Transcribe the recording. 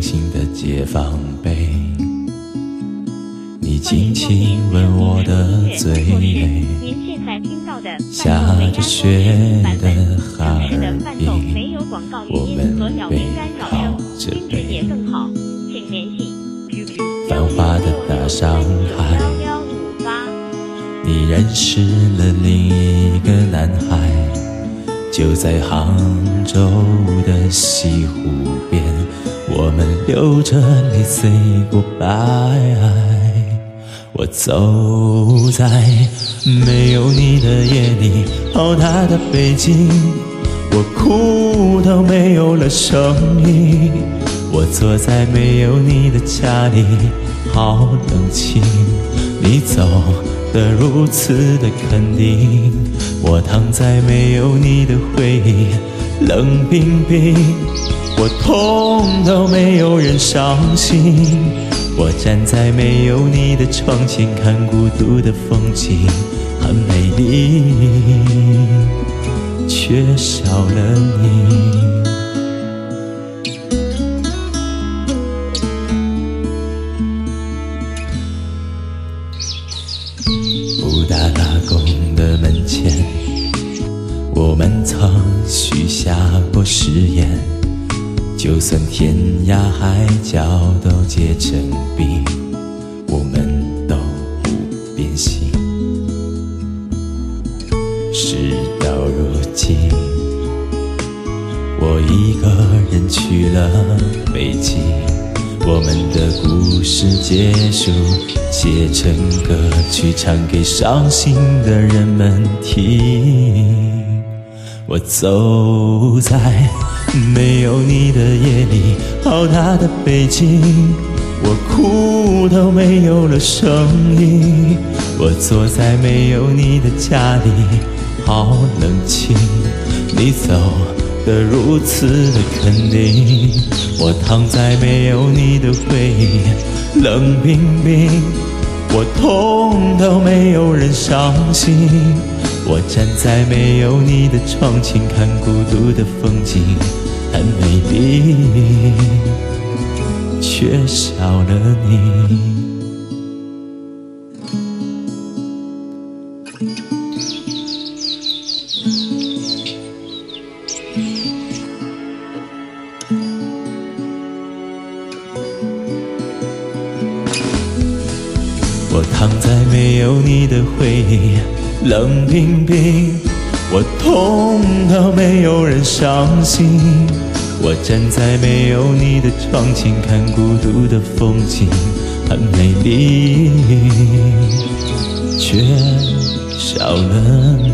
解放碑。你轻轻吻我的嘴，下着雪的哈尔滨，我们背靠着背，繁华的大上海，你认识了另一个男孩，就在杭州的西湖边，我们流着泪 say goodbye。我走在没有你的夜里，好大的北京，我哭到没有了声音。我坐在没有你的家里，好冷清。你走得如此的肯定，我躺在没有你的回忆，冷冰冰。我痛到没有人伤心。我站在没有你的窗前，看孤独的风景，很美丽，缺少了你。布达拉宫的门前，我们曾许。就算天涯海角都结成冰，我们都不变心。事到如今，我一个人去了北京，我们的故事结束，写成歌曲唱给伤心的人们听。我走在。没有你的夜里，好大的北京，我哭都没有了声音。我坐在没有你的家里，好冷清。你走得如此的肯定，我躺在没有你的回忆，冷冰冰。我痛到没有人伤心，我站在没有你的窗前，看孤独的风景。很美丽，缺少了你。我躺在没有你的回忆，冷冰冰。我痛到没有人伤心，我站在没有你的窗前，看孤独的风景，很美丽，却少了。